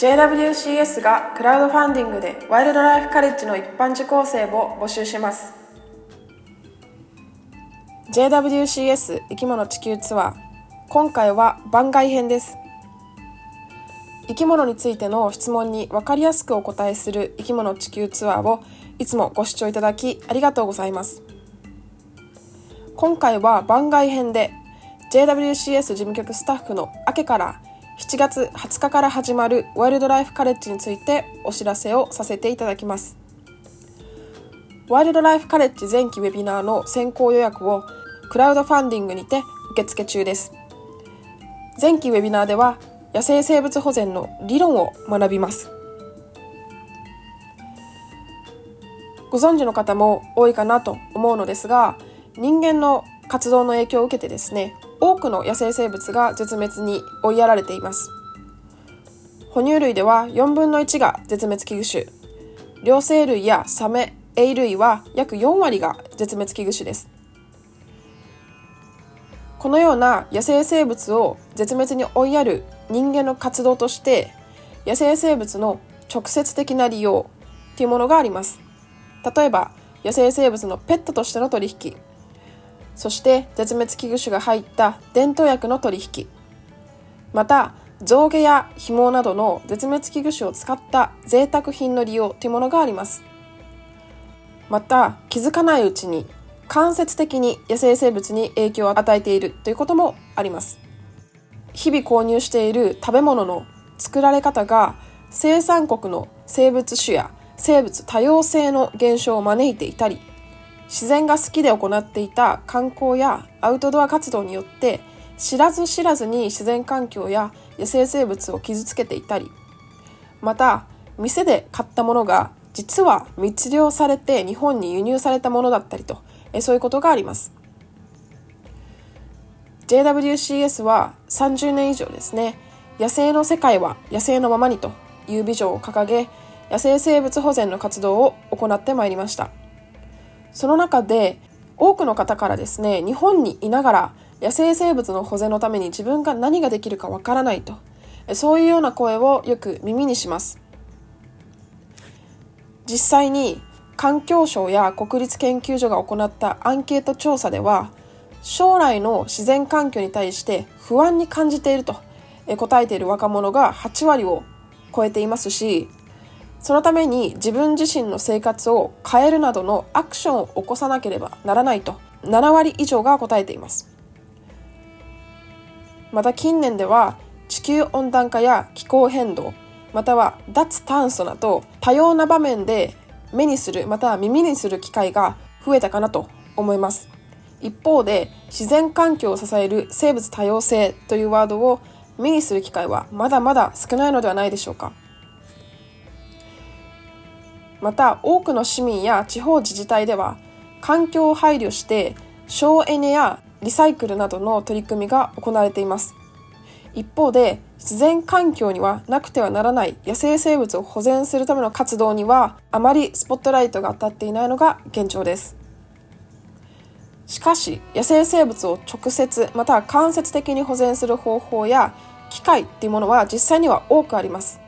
JWCS がクラウドファンディングでワイルドライフカレッジの一般受講生を募集します。JWCS 生き物地球ツアー今回は番外編です。生き物についての質問に分かりやすくお答えする生き物地球ツアーをいつもご視聴いただきありがとうございます。今回は番外編で JWCS 事務局スタッフの明けから7月20日から始まるワイルドライフカレッジについてお知らせをさせていただきます。ワイルドライフカレッジ前期ウェビナーの先行予約をクラウドファンディングにて受付中です。前期ウェビナーでは野生生物保全の理論を学びます。ご存知の方も多いかなと思うのですが人間の活動の影響を受けてですね多くの野生生物が絶滅に追いやられています。哺乳類では4分の1が絶滅危惧種。両生類やサメエイ類は約4割が絶滅危惧種です。このような野生生物を絶滅に追いやる人間の活動として野生生物の直接的な利用というものがあります。例えば野生生物のペットとしての取引。そして絶滅危惧種が入った伝統薬の取引。また象牙や紐などの絶滅危惧種を使った贅沢品の利用というものがあります。また気づかないうちに間接的に野生生物に影響を与えているということもあります。日々購入している食べ物の作られ方が生産国の生物種や生物多様性の減少を招いていたり自然が好きで行っていた観光やアウトドア活動によって知らず知らずに自然環境や野生生物を傷つけていたりまた店で買ったものが実は密漁されて日本に輸入されたものだったりとそういうことがあります。JWCS は30年以上ですね。野生の世界は野生のままにというビジョンを掲げ野生生物保全の活動を行ってまいりました。その中で多くの方からですね日本にいながら野生生物の保全のために自分が何ができるかわからないとそういうような声をよく耳にします。実際に環境省や国立研究所が行ったアンケート調査では将来の自然環境に対して不安に感じていると答えている若者が8割を超えていますしそのために自分自身の生活を変えるなどのアクションを起こさなければならないと7割以上が答えています。また近年では地球温暖化や気候変動または脱炭素など多様な場面で目にするまたは耳にする機会が増えたかなと思います。一方で自然環境を支える生物多様性というワードを目にする機会はまだまだ少ないのではないでしょうか。また多くの市民や地方自治体では環境を配慮して省エネやリサイクルなどの取り組みが行われています。一方で自然環境にはなくてはならない野生生物を保全するための活動にはあまりスポットライトが当たっていないのが現状です。しかし野生生物を直接または間接的に保全する方法や機械っていうものは実際には多くあります。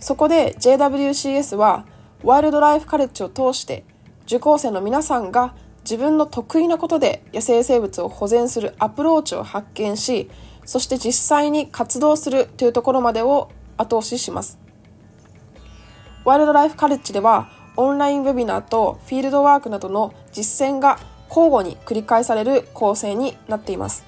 そこで JWCS はワイルドライフカレッジを通して受講生の皆さんが自分の得意なことで野生生物を保全するアプローチを発見しそして実際に活動するというところまでを後押しします。ワイルドライフカレッジではオンラインウェビナーとフィールドワークなどの実践が交互に繰り返される構成になっています。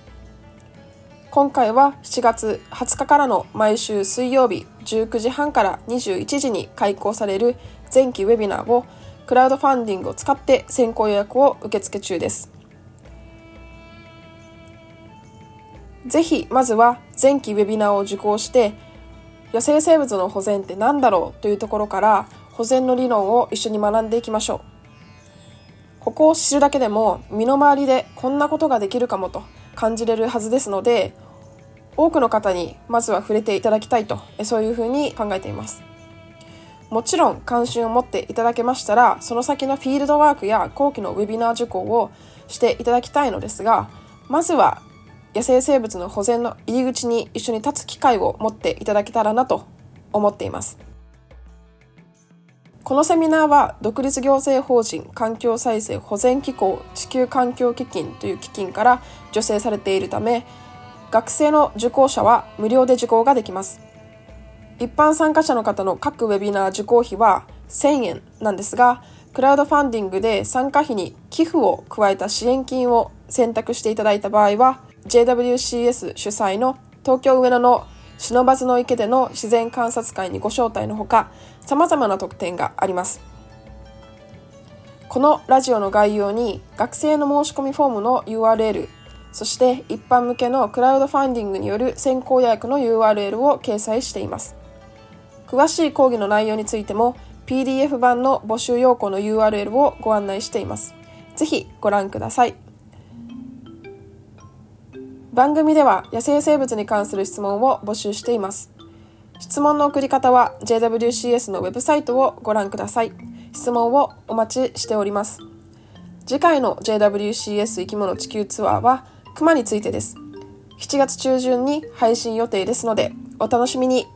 今回は7月20日からの毎週水曜日19時半から21時に開講される前期ウェビナーをクラウドファンディングを使って先行予約を受付中です。ぜひまずは前期ウェビナーを受講して野生生物の保全って何だろうというところから保全の理論を一緒に学んでいきましょう。ここを知るだけでも身の回りでこんなことができるかもと感じれるはずですので多くの方にまずは触れていただきたいとそういうふうに考えていますもちろん関心を持っていただけましたらその先のフィールドワークや後期のウェビナー受講をしていただきたいのですがまずは野生生物の保全の入り口に一緒に立つ機会を持っていただけたらなと思っています。このセミナーは独立行政法人環境再生保全機構地球環境基金という基金から助成されているため学生の受講者は無料で受講ができます。一般参加者の方の各ウェビナー受講費は1000円なんですがクラウドファンディングで参加費に寄付を加えた支援金を選択していただいた場合は JWCS 主催の東京上野の忍ばずの池での自然観察会にご招待のほか様々な特典がありますこのラジオの概要に学生の申し込みフォームの URL そして一般向けのクラウドファンディングによる先行予約の URL を掲載しています詳しい講義の内容についても PDF 版の募集要項の URL をご案内しています。ぜひご覧ください。番組では野生生物に関する質問を募集しています。質問の送り方は JWCS のウェブサイトをご覧ください。質問をお待ちしております。次回の JWCS 生き物地球ツアーは熊についてです。7月中旬に配信予定ですのでお楽しみに。